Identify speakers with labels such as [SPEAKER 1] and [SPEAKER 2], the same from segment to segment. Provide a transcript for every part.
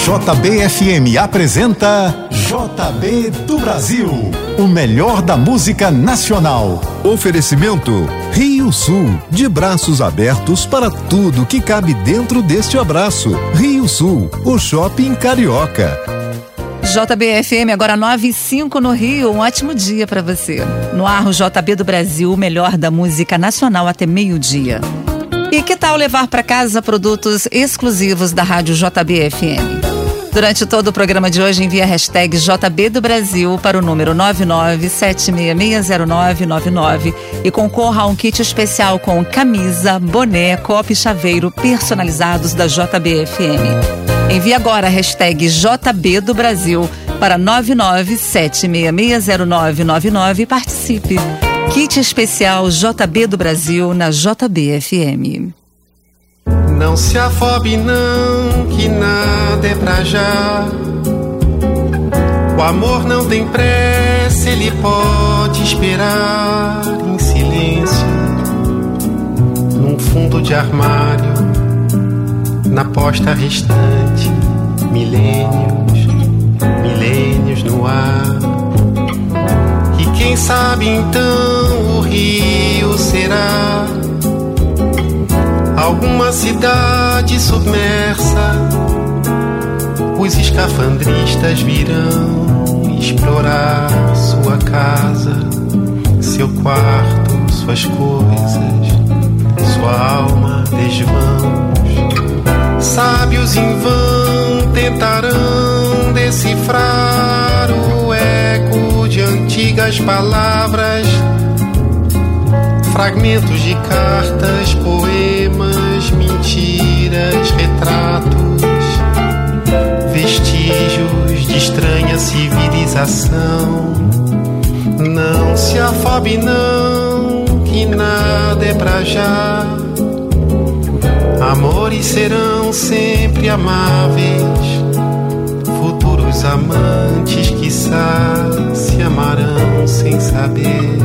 [SPEAKER 1] JBFM apresenta JB do Brasil, o melhor da música nacional.
[SPEAKER 2] Oferecimento Rio Sul, de braços abertos para tudo que cabe dentro deste abraço. Rio Sul, o shopping carioca.
[SPEAKER 3] JBFM, agora 9 e 5 no Rio. Um ótimo dia para você. No ar, o JB do Brasil, o melhor da música nacional até meio-dia. E que tal levar para casa produtos exclusivos da Rádio JBFM? Durante todo o programa de hoje, envie a hashtag JB do Brasil para o número 997660999 e concorra a um kit especial com camisa, boné, copo e chaveiro personalizados da JBFM. Envie agora a hashtag JB do Brasil para 997660999 e participe. Kit especial JB do Brasil na JBFM.
[SPEAKER 4] Não se afobe não, que nada é pra já. O amor não tem pressa, ele pode esperar em silêncio. Num fundo de armário, na posta restante, milênios, milênios no ar. E quem sabe então o rio será alguma cidade submersa, os escafandristas virão explorar sua casa, seu quarto, suas coisas, sua alma desvãos. Sábios em vão tentarão decifrar o eco de antigas palavras fragmentos de cartas, poemas, mentiras, retratos, vestígios de estranha civilização. Não se afobe, não, que nada é pra já. Amores serão sempre amáveis, futuros amantes, quiçá, se amarão sem saber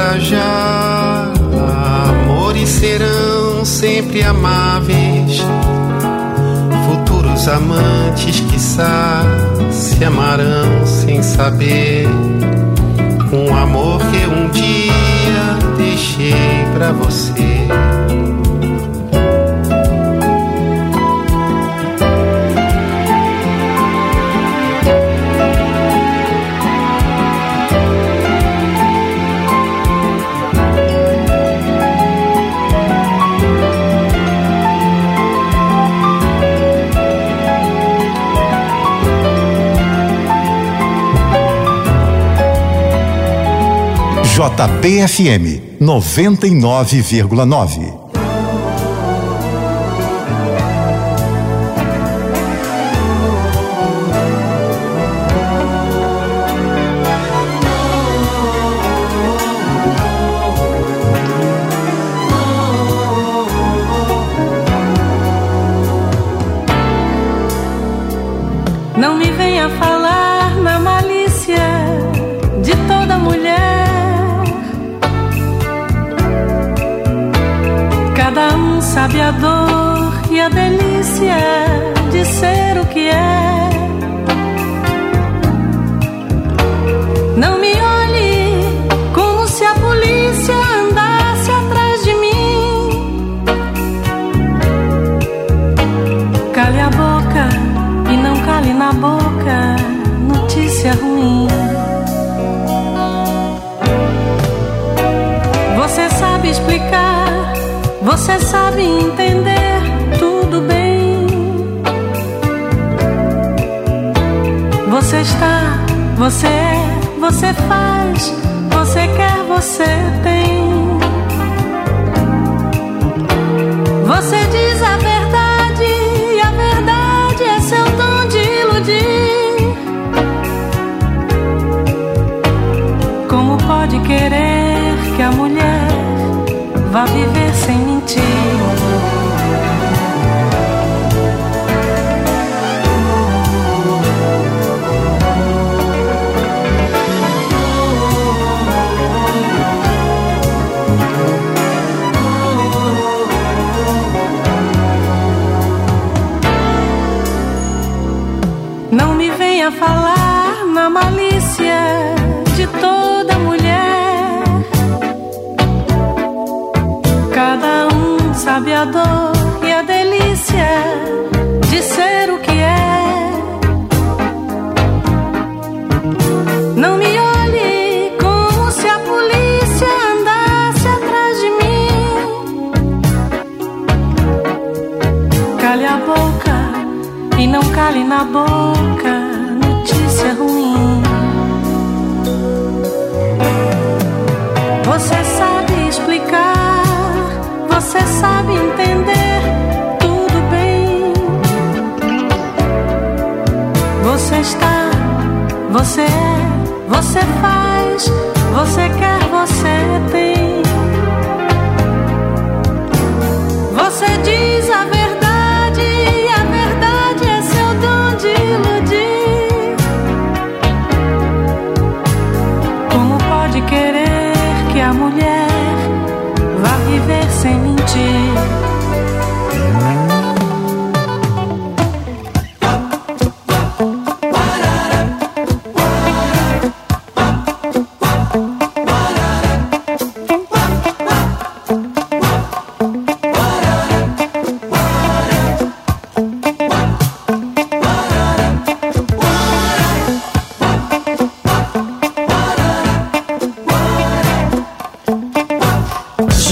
[SPEAKER 4] nada é pra já. Amores serão sempre amáveis. Futuros amantes, quiçá, se amarão sem saber. Um amor que um dia deixei pra você.
[SPEAKER 1] JBFM 99,9.
[SPEAKER 5] Explicar, você sabe entender tudo bem. Você está, você é, você faz, você quer, você tem. Falar na malícia de toda mulher. Cada um sabe a dor e a delícia de ser o que é. Não me olhe como se a polícia andasse atrás de mim. Cale a boca e não cale na boca notícia ruim. Você sabe explicar, você sabe entender tudo bem. Você está, você é, você faz, você quer, você tem.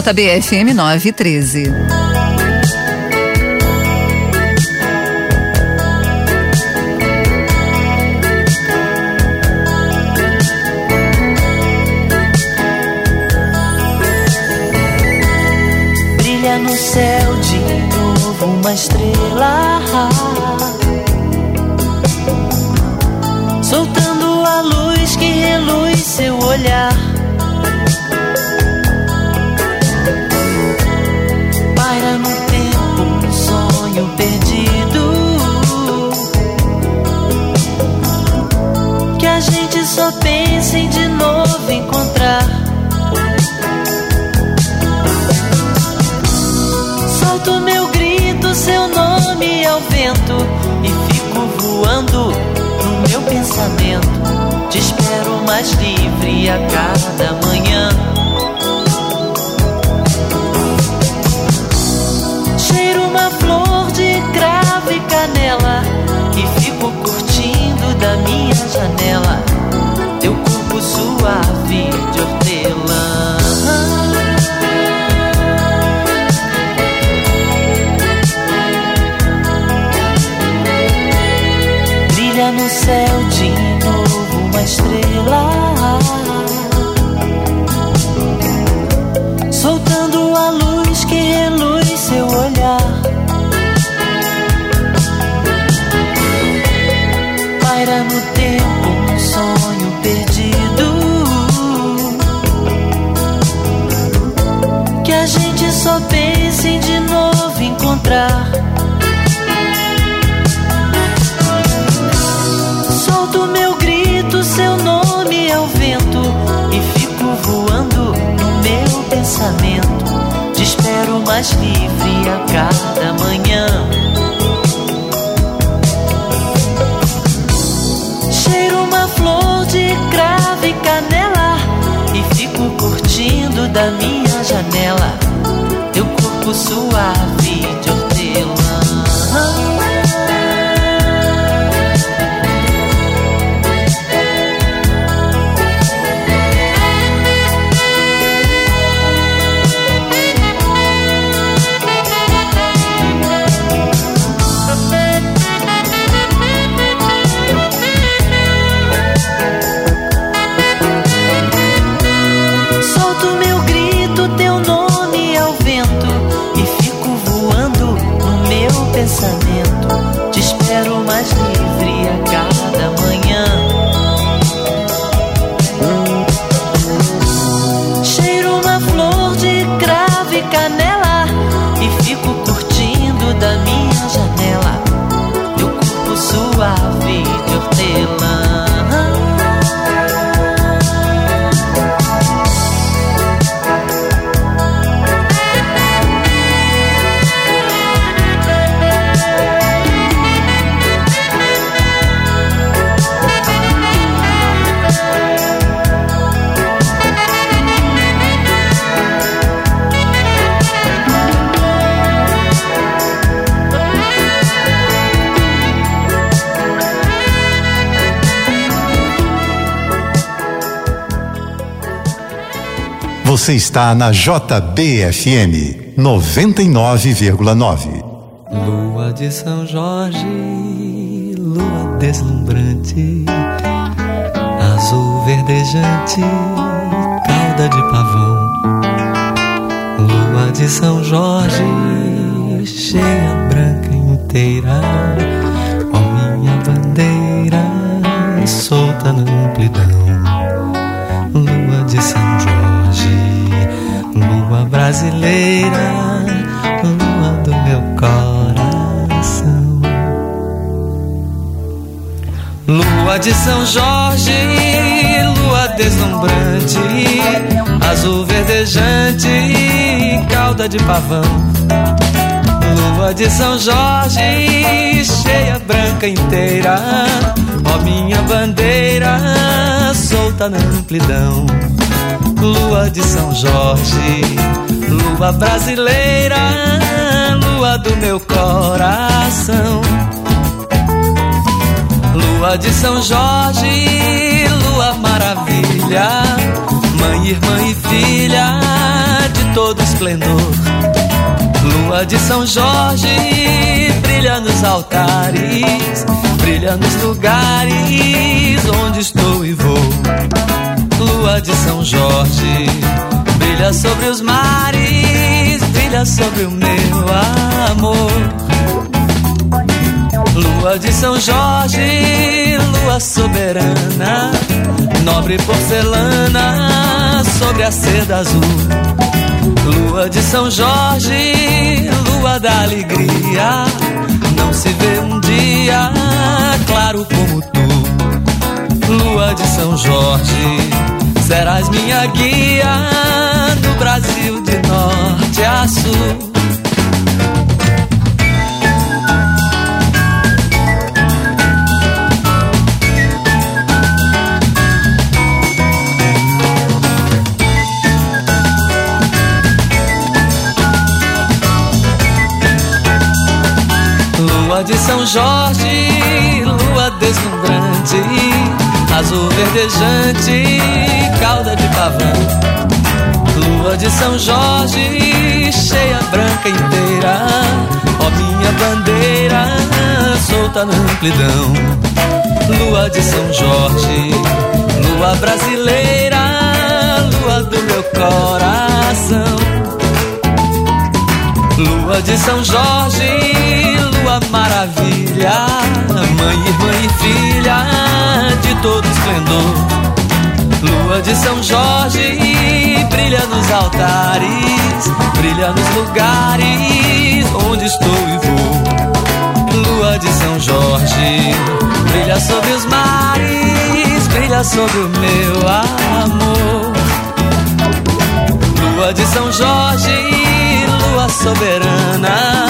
[SPEAKER 3] JBFM 913.
[SPEAKER 6] Pensem de novo encontrar. Solto meu grito, seu nome ao vento e fico voando no meu pensamento. Te espero mais livre a cada manhã. Cheiro uma flor de cravo e canela e fico curtindo da minha janela estrela. A cada manhã. Cheiro uma flor de cravo e canela e fico curtindo da minha janela corpo suave
[SPEAKER 1] Você está na JBFM 99,9.
[SPEAKER 7] Lua de São Jorge, lua deslumbrante, azul verdejante, cauda de pavão. Lua de São Jorge, cheia branca inteira, ó minha bandeira, solta na amplidão. Brasileira, lua do meu coração. Lua de São Jorge, lua deslumbrante, azul verdejante, cauda de pavão. Lua de São Jorge, cheia branca inteira, ó minha bandeira, solta na amplidão lua de São Jorge, lua brasileira, lua do meu coração. Lua de São Jorge, lua maravilha, mãe, irmã e filha de todo esplendor. Lua de São Jorge, brilha nos altares, brilha nos lugares onde estou e vou lua de São Jorge brilha sobre os mares, brilha sobre o meu amor. Lua de São Jorge, lua soberana, nobre porcelana sobre a seda azul. Lua de São Jorge, lua da alegria, não se vê um dia claro como tu. Lua de São Jorge Serás minha guia no Brasil de sul. Lua de São Jorge, lua deslumbrante azul verdejante, cauda de pavão. Lua de São Jorge, cheia branca inteira, ó minha bandeira, solta na amplidão. Lua de São Jorge, lua brasileira, lua do meu coração. Lua de São Jorge, lua maravilha, mãe, irmã e filha de todo esplendor. Lua de São Jorge, brilha nos altares, brilha nos lugares onde estou e vou. Lua de São Jorge, brilha sobre os mares, brilha sobre o meu amor. Lua de São Jorge, lua soberana,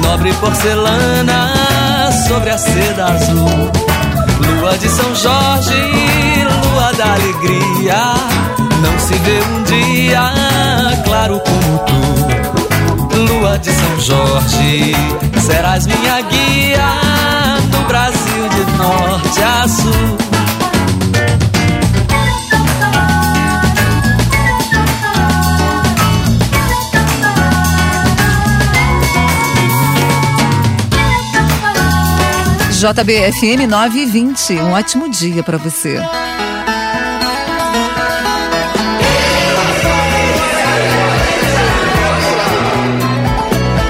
[SPEAKER 7] nobre porcelana sobre a seda azul. Lua de São Jorge, lua da alegria, não se vê um dia claro como tu. Lua de São Jorge, serás minha guia no Brasil de norte a sul.
[SPEAKER 3] JBFM 920. Um ótimo dia para você.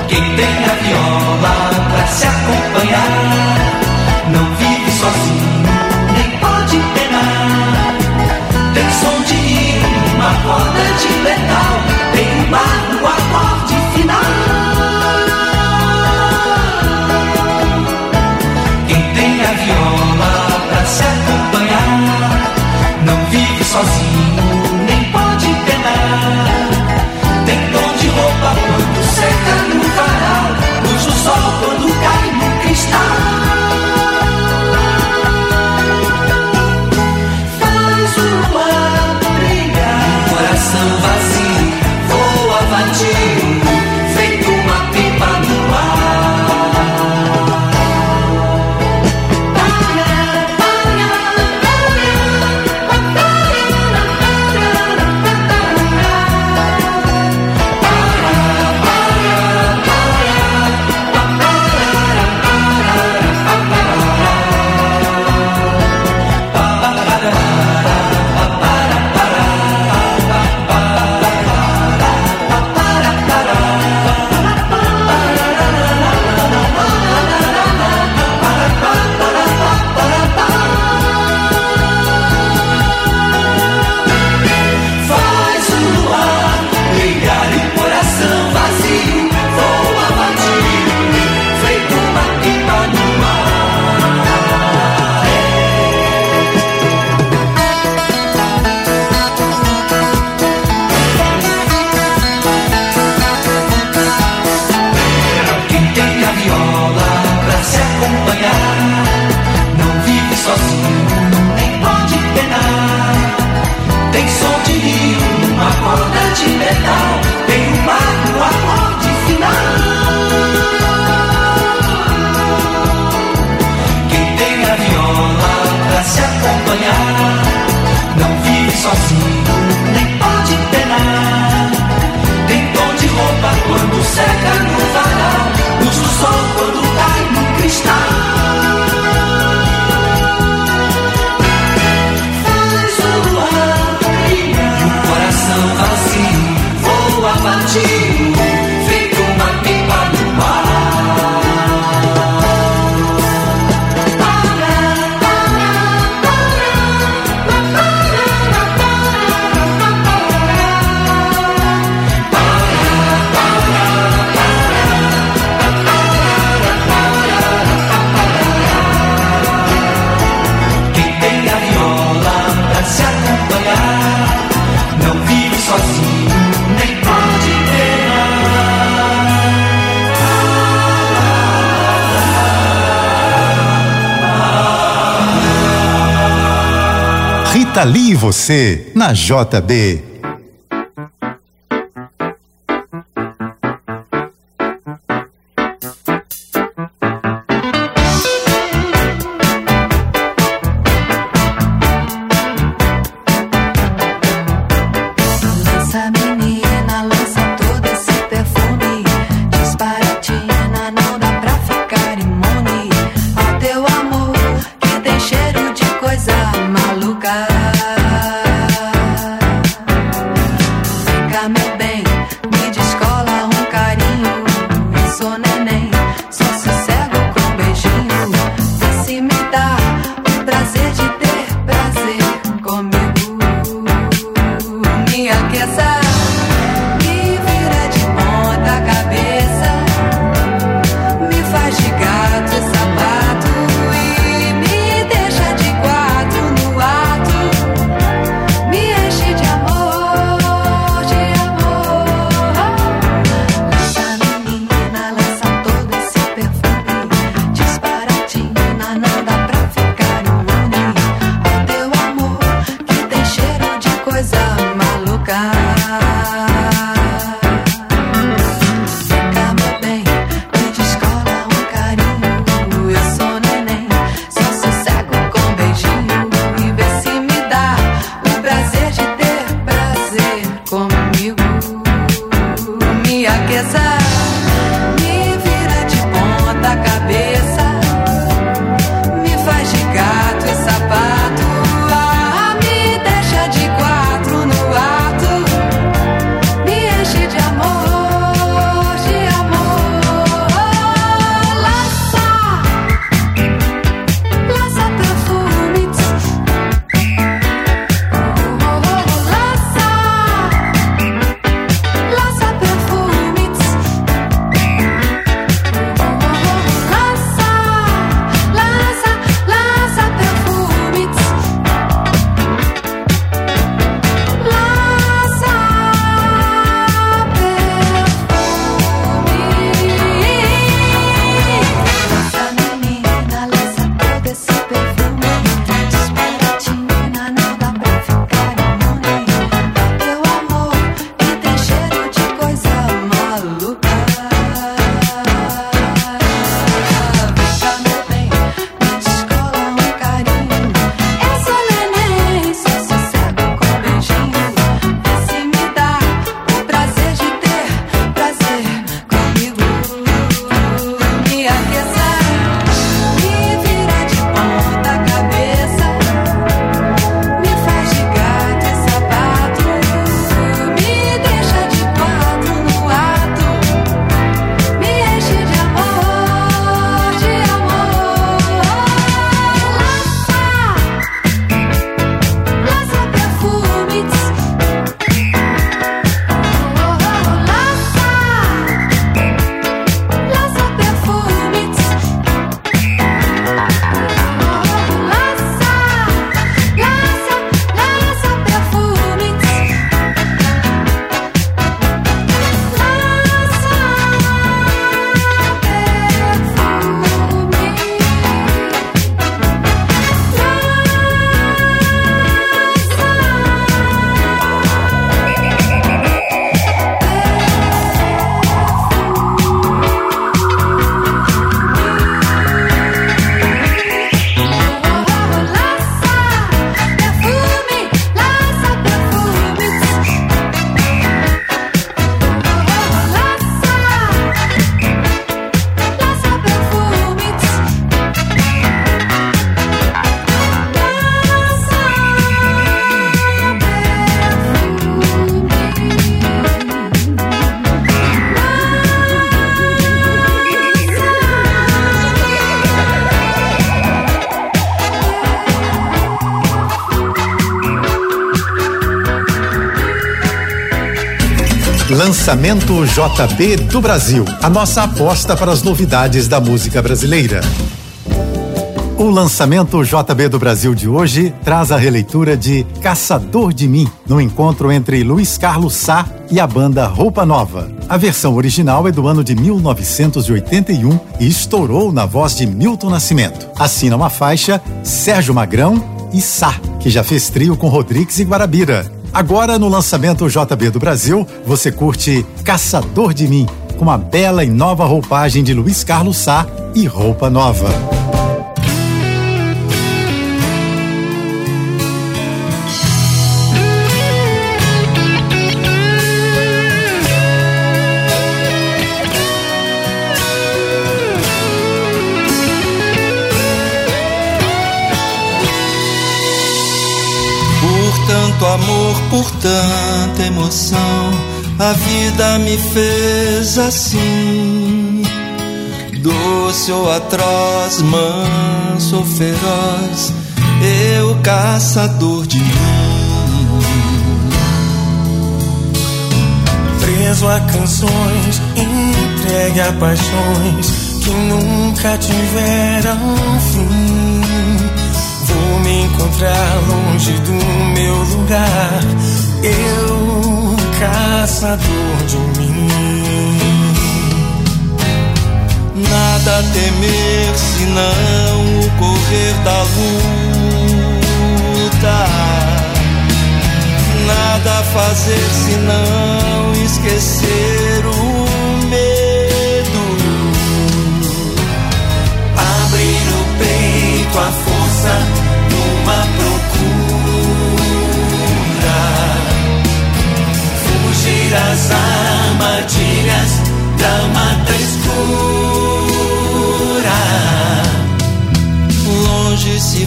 [SPEAKER 8] Quem tem a viola pra se acompanhar
[SPEAKER 1] Rita Lee e você, na JB. Lançamento JB do Brasil. A nossa aposta para as novidades da música brasileira. O lançamento JB do Brasil de hoje traz a releitura de Caçador de Mim, no encontro entre Luiz Carlos Sá e a banda Roupa Nova. A versão original é do ano de 1981 e estourou na voz de Milton Nascimento. Assinam a faixa Sérgio Magrão
[SPEAKER 9] e Sá, que já fez trio com Rodrigues e Guarabira. Agora, no lançamento JB do Brasil, você curte Caçador de Mim, com uma bela e nova roupagem de Luiz Carlos Sá e roupa nova.
[SPEAKER 10] Por tanta emoção, a vida me fez assim. Doce ou atroz, manso ou feroz, eu caçador de mim.
[SPEAKER 11] Preso a canções, entregue a paixões que nunca tiveram fim encontrar longe do meu lugar, eu, caçador de mim.
[SPEAKER 10] Nada temer senão o correr da luta. Nada fazer senão esquecer o medo.
[SPEAKER 8] Abrir o peito à força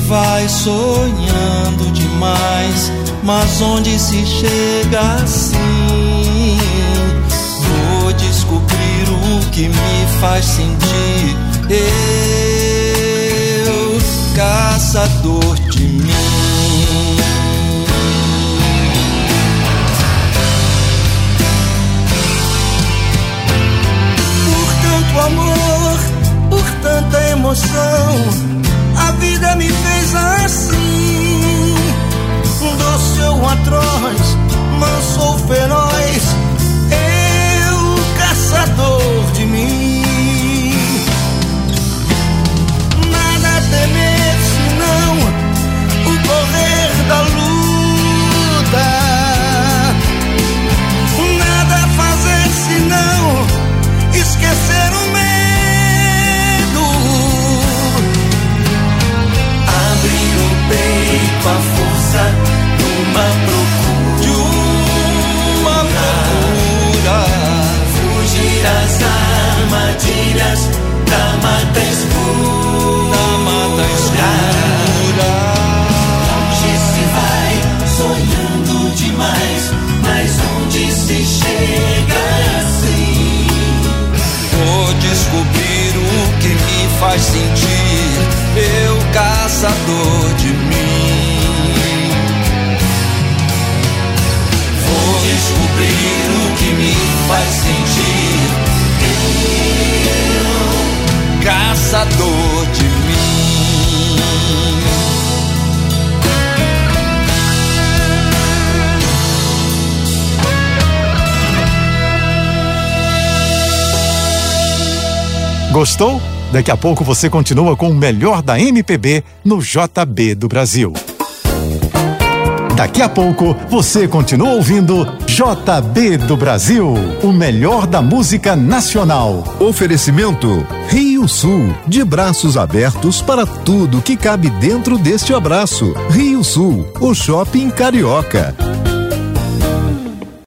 [SPEAKER 10] vai sonhando demais, mas onde se chega assim? Vou descobrir o que me faz sentir. Eu, caçador de mim.
[SPEAKER 11] Por tanto amor, por tanta emoção, a vida me fez assim. Doce ou atroz, manso ou feroz,
[SPEAKER 9] Gostou? Daqui a pouco você continua com o melhor da MPB no JB do Brasil. Daqui a pouco você continua ouvindo JB do Brasil, o melhor da música nacional.
[SPEAKER 2] Oferecimento Rio Sul, de braços abertos para tudo que cabe dentro deste abraço. Rio Sul, o shopping carioca.